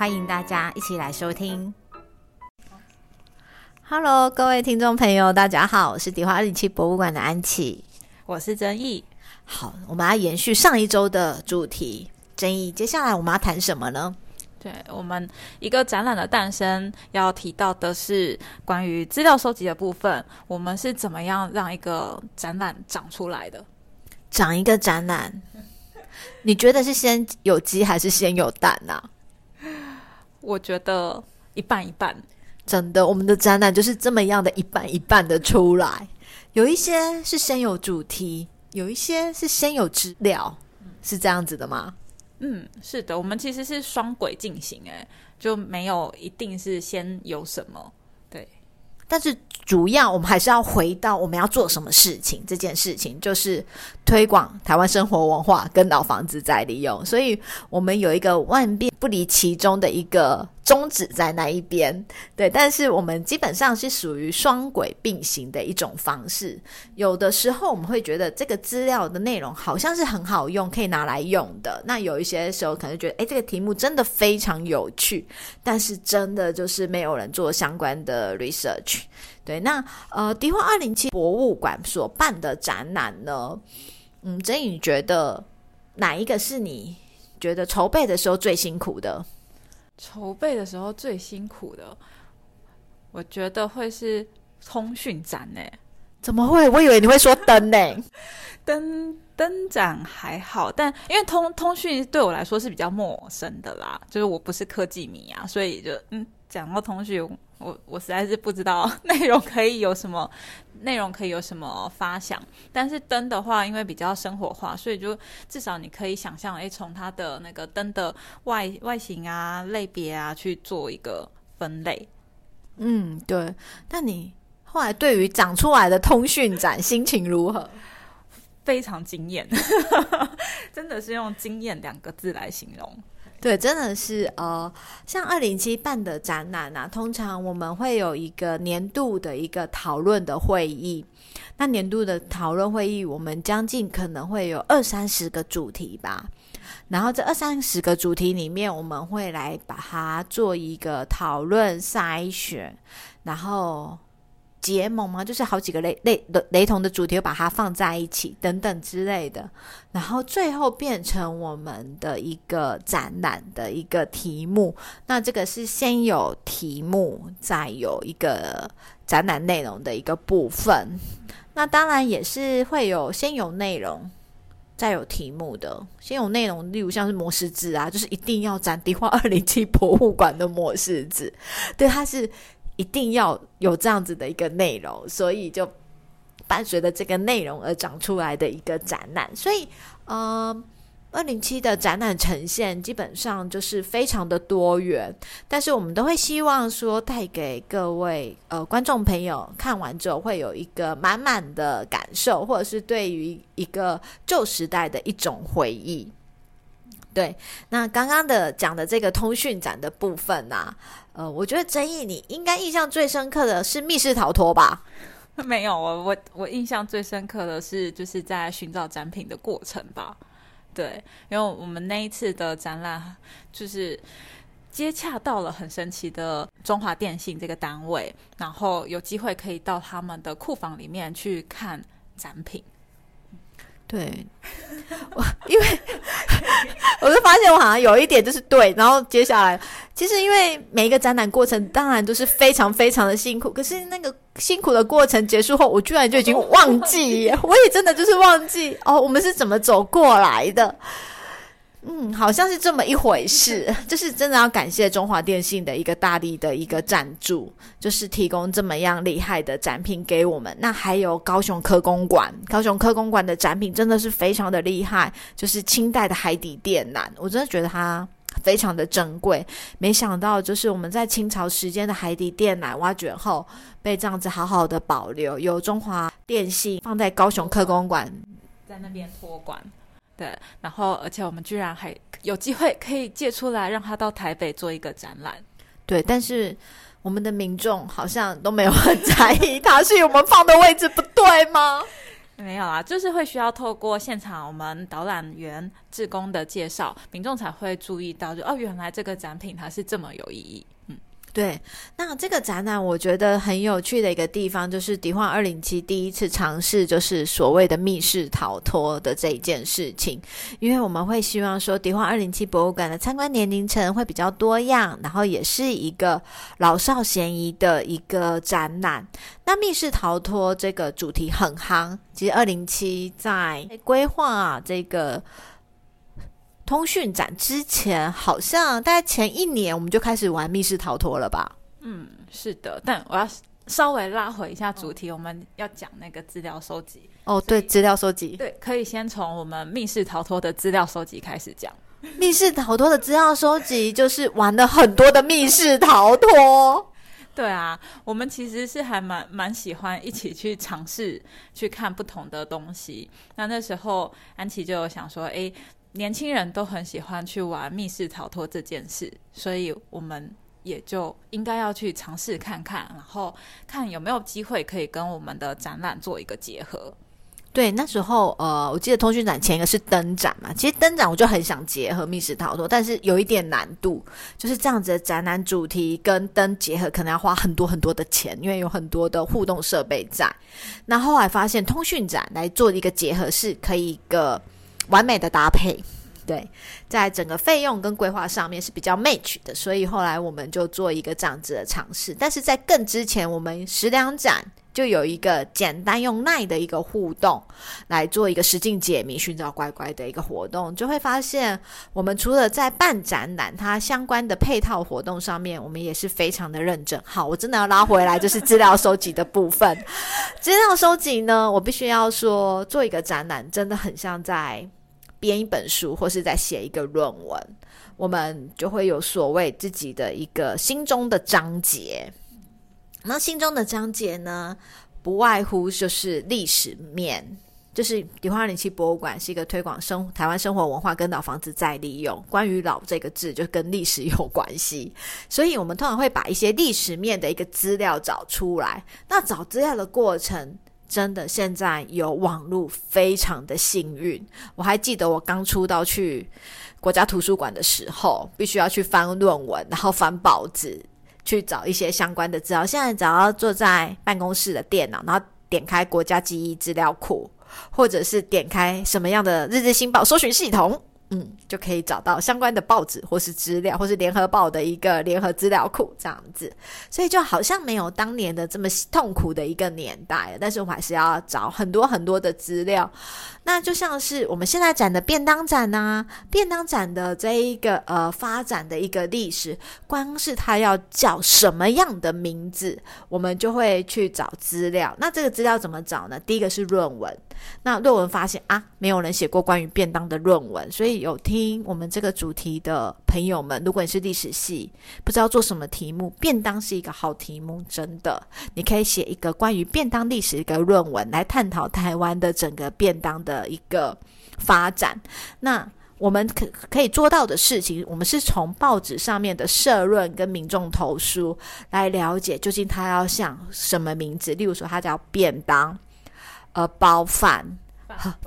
欢迎大家一起来收听。Hello，各位听众朋友，大家好，我是迪化二零七博物馆的安琪，我是曾毅。好，我们要延续上一周的主题，争议。接下来我们要谈什么呢？对我们一个展览的诞生，要提到的是关于资料收集的部分。我们是怎么样让一个展览长出来的？长一个展览，你觉得是先有鸡还是先有蛋呢？我觉得一半一半。真的，我们的展览就是这么样的一半一半的出来。有一些是先有主题，有一些是先有资料，是这样子的吗？嗯，是的，我们其实是双轨进行，哎，就没有一定是先有什么，对。但是主要我们还是要回到我们要做什么事情这件事情，就是推广台湾生活文化跟老房子再利用。所以我们有一个万变不离其中的一个。终止在那一边，对，但是我们基本上是属于双轨并行的一种方式。有的时候我们会觉得这个资料的内容好像是很好用，可以拿来用的。那有一些时候可能觉得，哎，这个题目真的非常有趣，但是真的就是没有人做相关的 research。对，那呃，迪化二零七博物馆所办的展览呢，嗯，真宇觉得哪一个是你觉得筹备的时候最辛苦的？筹备的时候最辛苦的，我觉得会是通讯展呢。怎么会？我以为你会说灯呢。灯灯展还好，但因为通通讯对我来说是比较陌生的啦，就是我不是科技迷啊，所以就嗯，讲到通讯。我我实在是不知道 内容可以有什么内容可以有什么发想，但是灯的话，因为比较生活化，所以就至少你可以想象，诶，从它的那个灯的外外形啊、类别啊去做一个分类。嗯，对。那你后来对于长出来的通讯展 心情如何？非常惊艳，真的是用惊艳两个字来形容。对，真的是呃，像二零七办的展览啊，通常我们会有一个年度的一个讨论的会议。那年度的讨论会议，我们将近可能会有二三十个主题吧。然后这二三十个主题里面，我们会来把它做一个讨论筛选，然后。结盟吗？就是好几个雷雷的雷同的主题，把它放在一起，等等之类的，然后最后变成我们的一个展览的一个题目。那这个是先有题目，再有一个展览内容的一个部分。那当然也是会有先有内容，再有题目的。先有内容，例如像是模式字啊，就是一定要展迪化二零七博物馆的模式字，对，它是。一定要有这样子的一个内容，所以就伴随着这个内容而长出来的一个展览。所以，呃，二零七的展览呈现基本上就是非常的多元，但是我们都会希望说带给各位呃观众朋友看完之后会有一个满满的感受，或者是对于一个旧时代的一种回忆。对，那刚刚的讲的这个通讯展的部分呢，呃，我觉得争议你应该印象最深刻的是密室逃脱吧？没有，我我我印象最深刻的是就是在寻找展品的过程吧。对，因为我们那一次的展览就是接洽到了很神奇的中华电信这个单位，然后有机会可以到他们的库房里面去看展品。对，我因为我就发现我好像有一点就是对，然后接下来其实因为每一个展览过程当然都是非常非常的辛苦，可是那个辛苦的过程结束后，我居然就已经忘记，我也真的就是忘记哦，我们是怎么走过来的。嗯，好像是这么一回事，就是真的要感谢中华电信的一个大力的一个赞助，就是提供这么样厉害的展品给我们。那还有高雄科工馆，高雄科工馆的展品真的是非常的厉害，就是清代的海底电缆，我真的觉得它非常的珍贵。没想到，就是我们在清朝时间的海底电缆挖掘后，被这样子好好的保留，由中华电信放在高雄科公馆，在那边托管。对，然后而且我们居然还有机会可以借出来，让他到台北做一个展览。对，但是我们的民众好像都没有很在意，他是我们放的位置不对吗？没有啊，就是会需要透过现场我们导览员、志工的介绍，民众才会注意到，就哦，原来这个展品它是这么有意义。对，那这个展览我觉得很有趣的一个地方，就是迪化二零七第一次尝试，就是所谓的密室逃脱的这一件事情。因为我们会希望说，迪化二零七博物馆的参观年龄层会比较多样，然后也是一个老少咸宜的一个展览。那密室逃脱这个主题很夯，其实二零七在规划这个。通讯展之前，好像大概前一年，我们就开始玩密室逃脱了吧？嗯，是的。但我要稍微拉回一下主题，我们要讲那个资料收集。哦，对，资料收集。对，可以先从我们密室逃脱的资料收集开始讲。密室逃脱的资料收集，就是玩了很多的密室逃脱。对啊，我们其实是还蛮蛮喜欢一起去尝试去看不同的东西。那那时候安琪就有想说，哎。年轻人都很喜欢去玩密室逃脱这件事，所以我们也就应该要去尝试看看，然后看有没有机会可以跟我们的展览做一个结合。对，那时候呃，我记得通讯展前一个是灯展嘛，其实灯展我就很想结合密室逃脱，但是有一点难度，就是这样子的展览主题跟灯结合，可能要花很多很多的钱，因为有很多的互动设备在。那后来发现通讯展来做一个结合是可以一个。完美的搭配，对，在整个费用跟规划上面是比较 match 的，所以后来我们就做一个这样子的尝试。但是在更之前，我们十两展就有一个简单用耐的一个互动来做一个实境解谜、寻找乖乖的一个活动，就会发现我们除了在办展览，它相关的配套活动上面，我们也是非常的认真。好，我真的要拉回来，就是资料收集的部分。资料收集呢，我必须要说，做一个展览真的很像在。编一本书，或是在写一个论文，我们就会有所谓自己的一个心中的章节。那心中的章节呢，不外乎就是历史面，就是迪化零七博物馆是一个推广生台湾生活文化跟老房子再利用。关于“老”这个字，就跟历史有关系，所以我们通常会把一些历史面的一个资料找出来。那找资料的过程。真的，现在有网络非常的幸运。我还记得我刚出道去国家图书馆的时候，必须要去翻论文，然后翻报纸，去找一些相关的资料。现在只要坐在办公室的电脑，然后点开国家记忆资料库，或者是点开什么样的日日新报搜寻系统。嗯，就可以找到相关的报纸或是资料，或是联合报的一个联合资料库这样子，所以就好像没有当年的这么痛苦的一个年代，但是我们还是要找很多很多的资料。那就像是我们现在展的便当展呐，便当展的这一个呃发展的一个历史，光是它要叫什么样的名字，我们就会去找资料。那这个资料怎么找呢？第一个是论文。那论文发现啊，没有人写过关于便当的论文，所以有听我们这个主题的朋友们，如果你是历史系，不知道做什么题目，便当是一个好题目，真的，你可以写一个关于便当历史一个论文，来探讨台湾的整个便当的一个发展。那我们可可以做到的事情，我们是从报纸上面的社论跟民众投诉来了解，究竟他要像什么名字，例如说他叫便当。呃，包饭、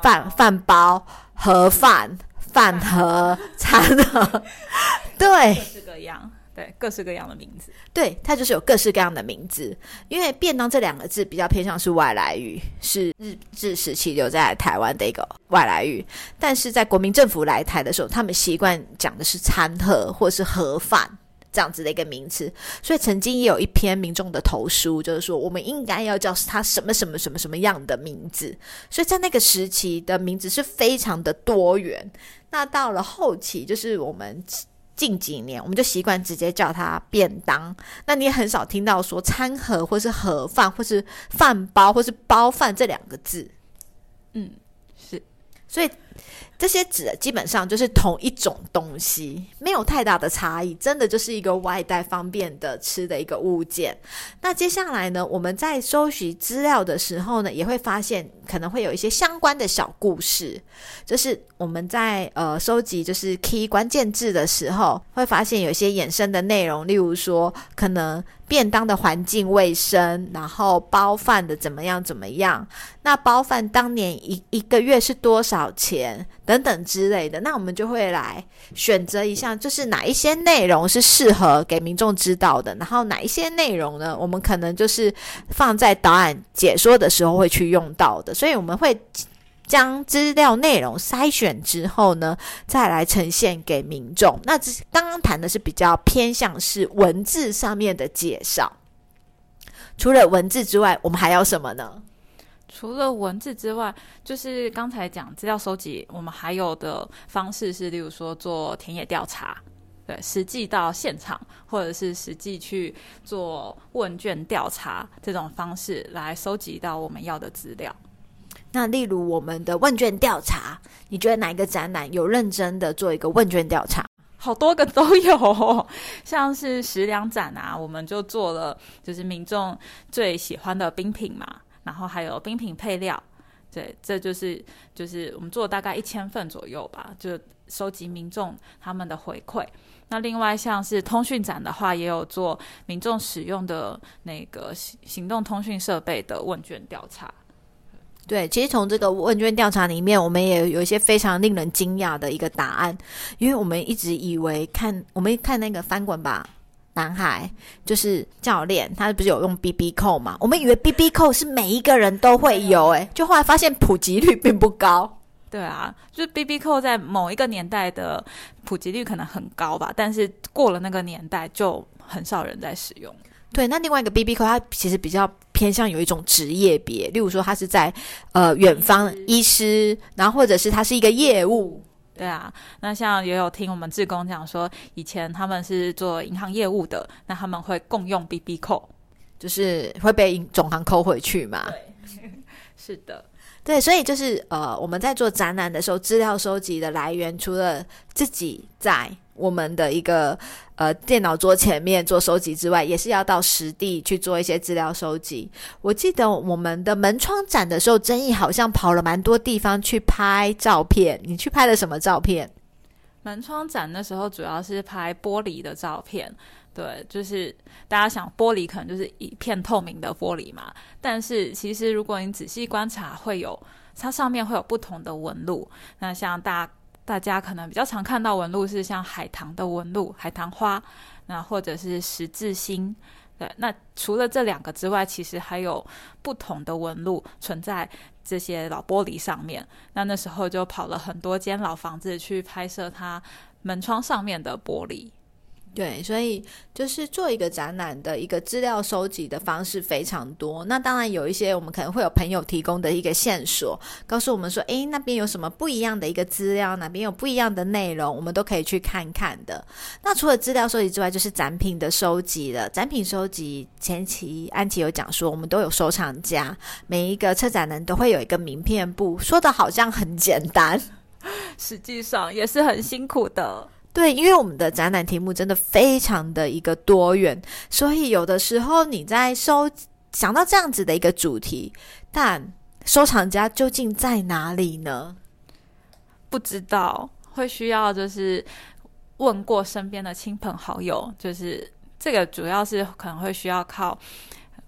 饭饭包、盒饭、饭盒、餐盒，对，各式各样，对，各式各样的名字，对，它就是有各式各样的名字。因为便当这两个字比较偏向是外来语，是日治时期留在台湾的一个外来语，但是在国民政府来台的时候，他们习惯讲的是餐盒或是盒饭。这样子的一个名词，所以曾经也有一篇民众的投书，就是说我们应该要叫它什么什么什么什么样的名字。所以在那个时期的名字是非常的多元。那到了后期，就是我们近几年，我们就习惯直接叫它便当。那你也很少听到说餐盒或是盒饭或是饭包或是包饭这两个字。嗯，是。所以这些纸基本上就是同一种东西，没有太大的差异，真的就是一个外带方便的吃的一个物件。那接下来呢，我们在搜集资料的时候呢，也会发现可能会有一些相关的小故事，就是我们在呃收集就是 key 关键字的时候，会发现有些衍生的内容，例如说可能。便当的环境卫生，然后包饭的怎么样怎么样？那包饭当年一一个月是多少钱？等等之类的，那我们就会来选择一下，就是哪一些内容是适合给民众知道的，然后哪一些内容呢？我们可能就是放在导览解说的时候会去用到的，所以我们会。将资料内容筛选之后呢，再来呈现给民众。那这刚刚谈的是比较偏向是文字上面的介绍。除了文字之外，我们还要什么呢？除了文字之外，就是刚才讲资料收集，我们还有的方式是，例如说做田野调查，对，实际到现场，或者是实际去做问卷调查这种方式来收集到我们要的资料。那例如我们的问卷调查，你觉得哪一个展览有认真的做一个问卷调查？好多个都有，像是食粮展啊，我们就做了，就是民众最喜欢的冰品嘛，然后还有冰品配料，对，这就是就是我们做大概一千份左右吧，就收集民众他们的回馈。那另外像是通讯展的话，也有做民众使用的那个行行动通讯设备的问卷调查。对，其实从这个问卷调查里面，我们也有一些非常令人惊讶的一个答案，因为我们一直以为看我们看那个翻滚吧男孩，就是教练，他不是有用 B B 扣嘛？我们以为 B B 扣是每一个人都会有，诶，就后来发现普及率并不高。对啊，就是 B B 扣在某一个年代的普及率可能很高吧，但是过了那个年代就很少人在使用。对，那另外一个 B B 扣，它其实比较偏向有一种职业别，例如说它是在呃远方医师，然后或者是它是一个业务。对啊，那像也有听我们志工讲说，以前他们是做银行业务的，那他们会共用 B B 扣，就是会被总行扣回去嘛。对，是的。对，所以就是呃，我们在做展览的时候，资料收集的来源，除了自己在我们的一个呃电脑桌前面做收集之外，也是要到实地去做一些资料收集。我记得我们的门窗展的时候，争议好像跑了蛮多地方去拍照片。你去拍了什么照片？门窗展的时候，主要是拍玻璃的照片。对，就是大家想玻璃可能就是一片透明的玻璃嘛，但是其实如果你仔细观察，会有它上面会有不同的纹路。那像大家大家可能比较常看到纹路是像海棠的纹路，海棠花，那或者是十字星。对，那除了这两个之外，其实还有不同的纹路存在这些老玻璃上面。那那时候就跑了很多间老房子去拍摄它门窗上面的玻璃。对，所以就是做一个展览的一个资料收集的方式非常多。那当然有一些我们可能会有朋友提供的一个线索，告诉我们说，诶，那边有什么不一样的一个资料，哪边有不一样的内容，我们都可以去看看的。那除了资料收集之外，就是展品的收集了。展品收集前期安琪有讲说，我们都有收藏家，每一个策展人都会有一个名片簿，说的好像很简单，实际上也是很辛苦的。对，因为我们的展览题目真的非常的一个多元，所以有的时候你在收想到这样子的一个主题，但收藏家究竟在哪里呢？不知道，会需要就是问过身边的亲朋好友，就是这个主要是可能会需要靠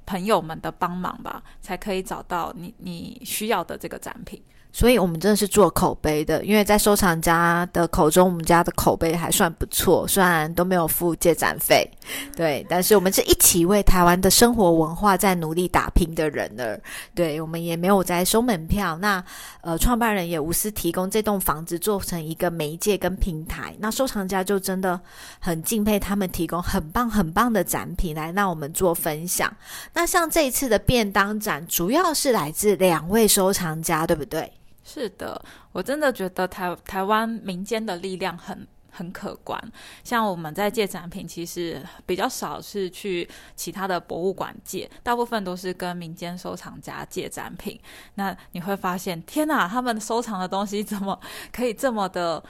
朋友们的帮忙吧，才可以找到你你需要的这个展品。所以，我们真的是做口碑的，因为在收藏家的口中，我们家的口碑还算不错。虽然都没有付借展费，对，但是我们是一起为台湾的生活文化在努力打拼的人儿。对，我们也没有在收门票。那呃，创办人也无私提供这栋房子做成一个媒介跟平台。那收藏家就真的很敬佩他们提供很棒很棒的展品来让我们做分享。那像这一次的便当展，主要是来自两位收藏家，对不对？是的，我真的觉得台台湾民间的力量很很可观。像我们在借展品，其实比较少是去其他的博物馆借，大部分都是跟民间收藏家借展品。那你会发现，天哪，他们收藏的东西怎么可以这么的，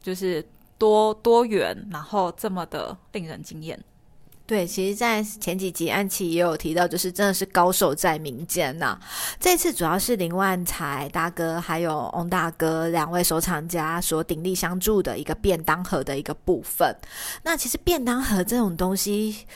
就是多多元，然后这么的令人惊艳。对，其实，在前几集安琪也有提到，就是真的是高手在民间呐。这次主要是林万才大哥还有翁大哥两位收藏家所鼎力相助的一个便当盒的一个部分。那其实便当盒这种东西，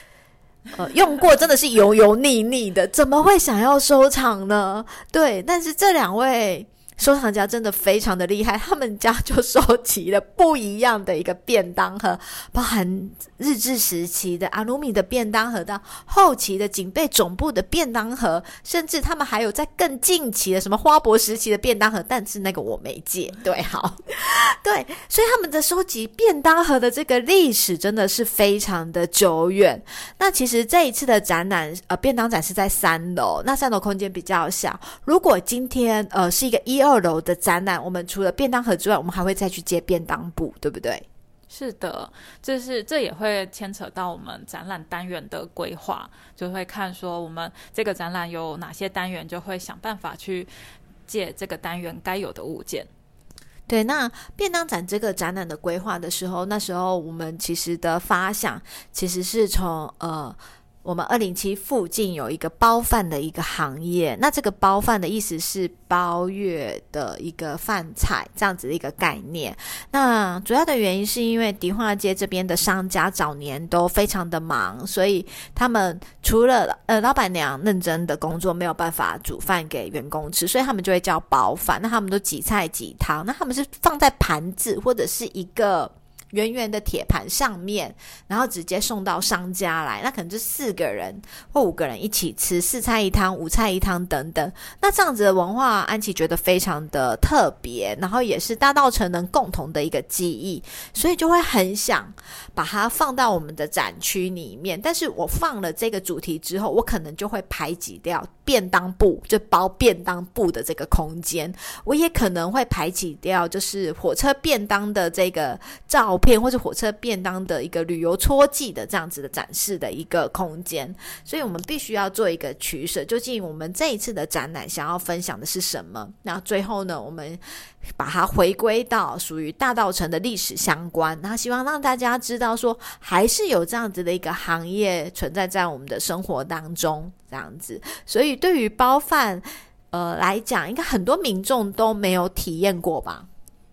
呃，用过真的是油油腻腻的，怎么会想要收藏呢？对，但是这两位。收藏家真的非常的厉害，他们家就收集了不一样的一个便当盒，包含日治时期的阿鲁米的便当盒，到后期的警备总部的便当盒，甚至他们还有在更近期的什么花博时期的便当盒，但是那个我没借。对，好，对，所以他们的收集便当盒的这个历史真的是非常的久远。那其实这一次的展览，呃，便当展是在三楼，那三楼空间比较小。如果今天呃是一个一。二楼的展览，我们除了便当盒之外，我们还会再去接便当布，对不对？是的，这是这也会牵扯到我们展览单元的规划，就会看说我们这个展览有哪些单元，就会想办法去借这个单元该有的物件。对，那便当展这个展览的规划的时候，那时候我们其实的发想其实是从呃。我们二零七附近有一个包饭的一个行业，那这个包饭的意思是包月的一个饭菜这样子的一个概念。那主要的原因是因为迪化街这边的商家早年都非常的忙，所以他们除了呃老板娘认真的工作没有办法煮饭给员工吃，所以他们就会叫包饭。那他们都几菜几汤，那他们是放在盘子或者是一个。圆圆的铁盘上面，然后直接送到商家来，那可能就四个人或五个人一起吃，四菜一汤、五菜一汤等等。那这样子的文化，安琪觉得非常的特别，然后也是大道城人共同的一个记忆，所以就会很想把它放到我们的展区里面。但是我放了这个主题之后，我可能就会排挤掉便当布，就包便当布的这个空间，我也可能会排挤掉就是火车便当的这个照。片或者火车便当的一个旅游戳记的这样子的展示的一个空间，所以我们必须要做一个取舍。究竟我们这一次的展览想要分享的是什么？那最后呢，我们把它回归到属于大道城的历史相关，那希望让大家知道说，还是有这样子的一个行业存在在我们的生活当中，这样子。所以对于包饭呃来讲，应该很多民众都没有体验过吧？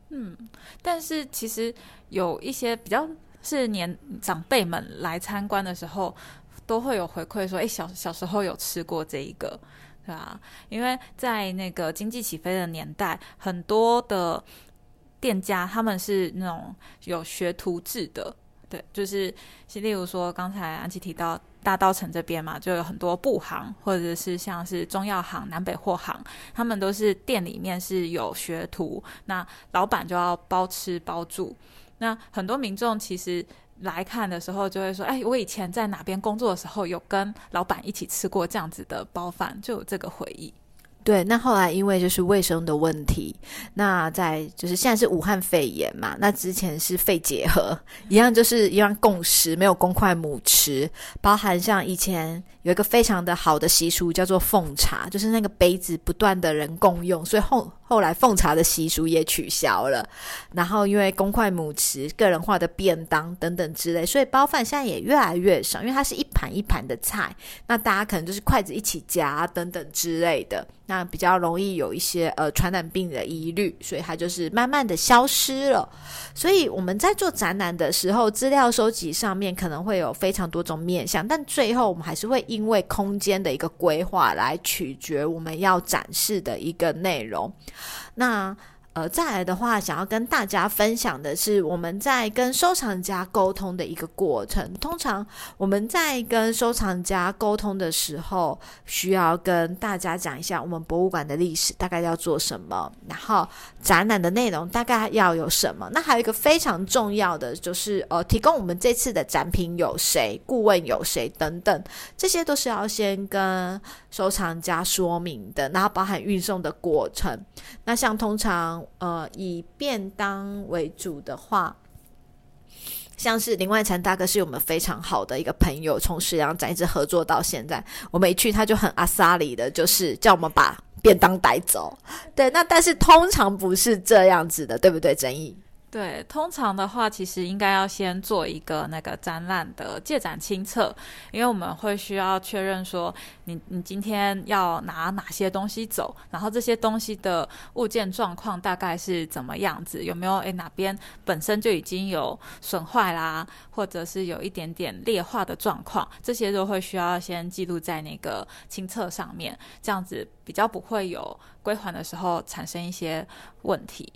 嗯，但是其实。有一些比较是年长辈们来参观的时候，都会有回馈说：“哎，小小时候有吃过这一个，对吧？”因为在那个经济起飞的年代，很多的店家他们是那种有学徒制的，对，就是例如说刚才安琪提到大道城这边嘛，就有很多布行，或者是像是中药行、南北货行，他们都是店里面是有学徒，那老板就要包吃包住。那很多民众其实来看的时候，就会说：“哎，我以前在哪边工作的时候，有跟老板一起吃过这样子的包饭，就有这个回忆。”对，那后来因为就是卫生的问题，那在就是现在是武汉肺炎嘛，那之前是肺结核，一样就是一样共食，没有公筷母吃，包含像以前有一个非常的好的习俗叫做奉茶，就是那个杯子不断的人共用，所以后。后来奉茶的习俗也取消了，然后因为公筷母匙、个人化的便当等等之类，所以包饭现在也越来越少，因为它是一盘一盘的菜，那大家可能就是筷子一起夹等等之类的，那比较容易有一些呃传染病的疑虑，所以它就是慢慢的消失了。所以我们在做展览的时候，资料收集上面可能会有非常多种面向，但最后我们还是会因为空间的一个规划来取决我们要展示的一个内容。那。呃，再来的话，想要跟大家分享的是，我们在跟收藏家沟通的一个过程。通常我们在跟收藏家沟通的时候，需要跟大家讲一下我们博物馆的历史，大概要做什么，然后展览的内容大概要有什么。那还有一个非常重要的，就是呃，提供我们这次的展品有谁，顾问有谁等等，这些都是要先跟收藏家说明的，然后包含运送的过程。那像通常。呃，以便当为主的话，像是林万成大哥是我们非常好的一个朋友，从石羊展一直合作到现在。我们一去他就很阿萨里的，就是叫我们把便当带走。对，那但是通常不是这样子的，对不对？争议。对，通常的话，其实应该要先做一个那个展览的借展清册，因为我们会需要确认说，你你今天要拿哪些东西走，然后这些东西的物件状况大概是怎么样子，有没有诶哪边本身就已经有损坏啦，或者是有一点点劣化的状况，这些都会需要先记录在那个清册上面，这样子比较不会有归还的时候产生一些问题。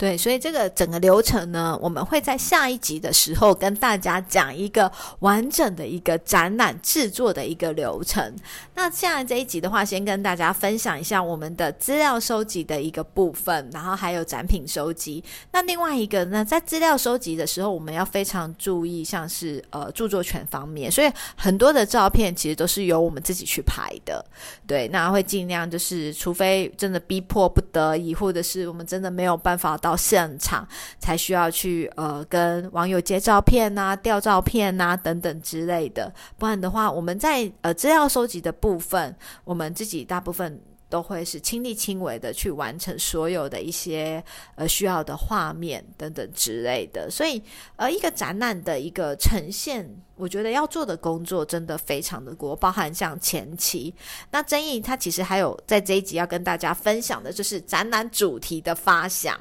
对，所以这个整个流程呢，我们会在下一集的时候跟大家讲一个完整的一个展览制作的一个流程。那现在这一集的话，先跟大家分享一下我们的资料收集的一个部分，然后还有展品收集。那另外一个呢，在资料收集的时候，我们要非常注意，像是呃著作权方面，所以很多的照片其实都是由我们自己去拍的。对，那会尽量就是，除非真的逼迫不得已，或者是我们真的没有办法到。到现场才需要去呃跟网友接照片呐、调照片呐等等之类的，不然的话，我们在呃资料收集的部分，我们自己大部分都会是亲力亲为的去完成所有的一些呃需要的画面等等之类的。所以呃一个展览的一个呈现，我觉得要做的工作真的非常的多，包含像前期那争议，它其实还有在这一集要跟大家分享的就是展览主题的发想。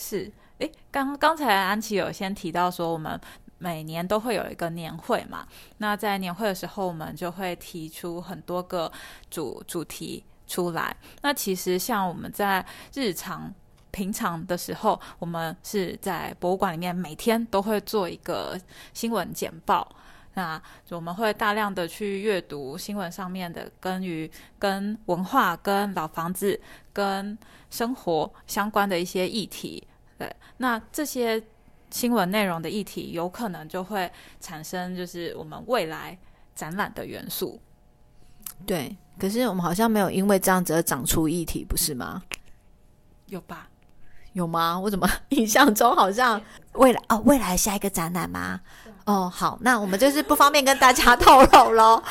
是，诶，刚刚才安琪有先提到说，我们每年都会有一个年会嘛。那在年会的时候，我们就会提出很多个主主题出来。那其实像我们在日常平常的时候，我们是在博物馆里面每天都会做一个新闻简报。那我们会大量的去阅读新闻上面的跟于跟文化、跟老房子、跟生活相关的一些议题。对，那这些新闻内容的议题，有可能就会产生就是我们未来展览的元素。对，可是我们好像没有因为这样子而长出议题，不是吗？有吧？有吗？我怎么 印象中好像未来哦，未来下一个展览吗？哦，好，那我们就是不方便跟大家 透露喽。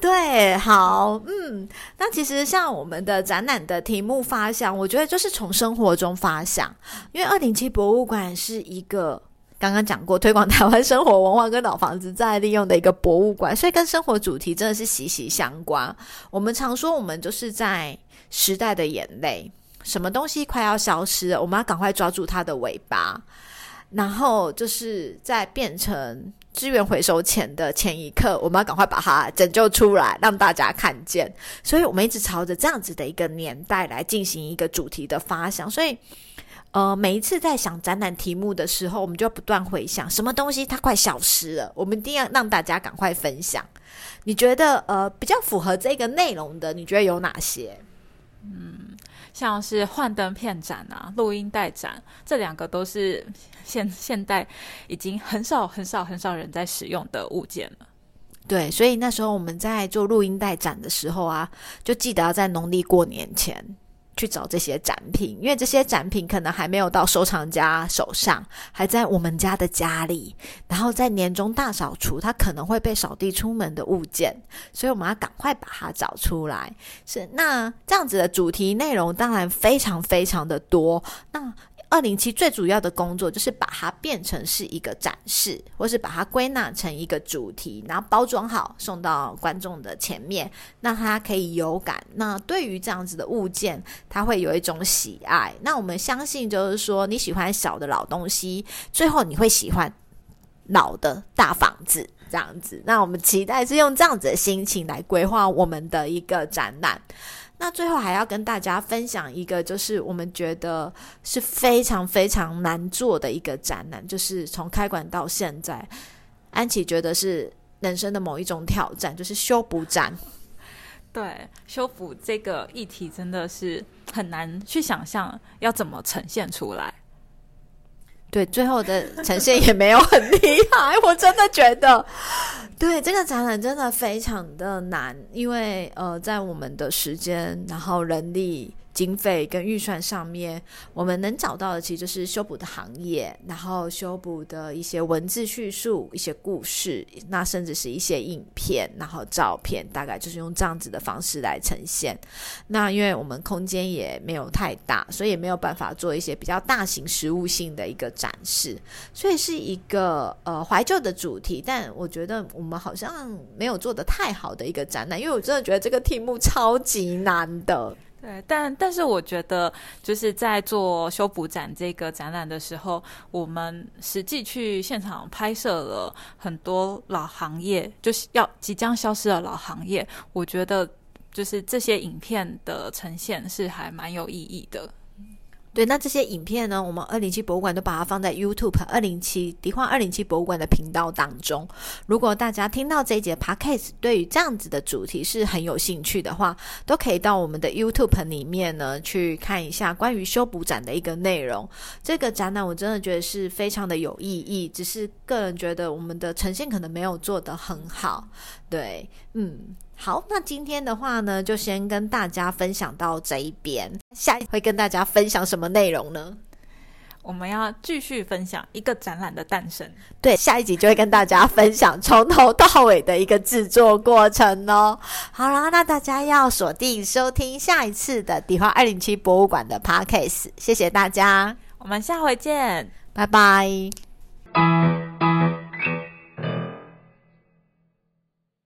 对，好，嗯，那其实像我们的展览的题目发想，我觉得就是从生活中发想，因为二零七博物馆是一个刚刚讲过推广台湾生活文化跟老房子再利用的一个博物馆，所以跟生活主题真的是息息相关。我们常说，我们就是在时代的眼泪，什么东西快要消失了，我们要赶快抓住它的尾巴，然后就是在变成。资源回收前的前一刻，我们要赶快把它拯救出来，让大家看见。所以，我们一直朝着这样子的一个年代来进行一个主题的发想。所以，呃，每一次在想展览题目的时候，我们就不断回想什么东西它快消失了，我们一定要让大家赶快分享。你觉得，呃，比较符合这个内容的，你觉得有哪些？嗯，像是幻灯片展啊、录音带展，这两个都是。现现代已经很少很少很少人在使用的物件了，对，所以那时候我们在做录音带展的时候啊，就记得要在农历过年前去找这些展品，因为这些展品可能还没有到收藏家手上，还在我们家的家里，然后在年终大扫除，它可能会被扫地出门的物件，所以我们要赶快把它找出来。是那这样子的主题内容，当然非常非常的多。那二零七最主要的工作就是把它变成是一个展示，或是把它归纳成一个主题，然后包装好送到观众的前面，让他可以有感。那对于这样子的物件，他会有一种喜爱。那我们相信，就是说你喜欢小的老东西，最后你会喜欢老的大房子这样子。那我们期待是用这样子的心情来规划我们的一个展览。那最后还要跟大家分享一个，就是我们觉得是非常非常难做的一个展览，就是从开馆到现在，安琪觉得是人生的某一种挑战，就是修补展。对，修补这个议题真的是很难去想象要怎么呈现出来。对，最后的呈现也没有很厉害，我真的觉得。对这个展览真的非常的难，因为呃，在我们的时间，然后人力经费跟预算上面，我们能找到的其实就是修补的行业，然后修补的一些文字叙述、一些故事，那甚至是一些影片，然后照片，大概就是用这样子的方式来呈现。那因为我们空间也没有太大，所以也没有办法做一些比较大型实物性的一个展示，所以是一个呃怀旧的主题。但我觉得我们好像没有做的太好的一个展览，因为我真的觉得这个题目超级难的。对，但但是我觉得就是在做修补展这个展览的时候，我们实际去现场拍摄了很多老行业，就是要即将消失的老行业。我觉得就是这些影片的呈现是还蛮有意义的。对，那这些影片呢？我们二零七博物馆都把它放在 YouTube 二零七迪化二零七博物馆的频道当中。如果大家听到这一节 Podcast，对于这样子的主题是很有兴趣的话，都可以到我们的 YouTube 里面呢去看一下关于修补展的一个内容。这个展览我真的觉得是非常的有意义，只是个人觉得我们的呈现可能没有做得很好。对，嗯。好，那今天的话呢，就先跟大家分享到这一边。下一会跟大家分享什么内容呢？我们要继续分享一个展览的诞生。对，下一集就会跟大家分享从头到尾的一个制作过程哦。好啦，那大家要锁定收听下一次的底花二零七博物馆的 podcast。谢谢大家，我们下回见，拜拜。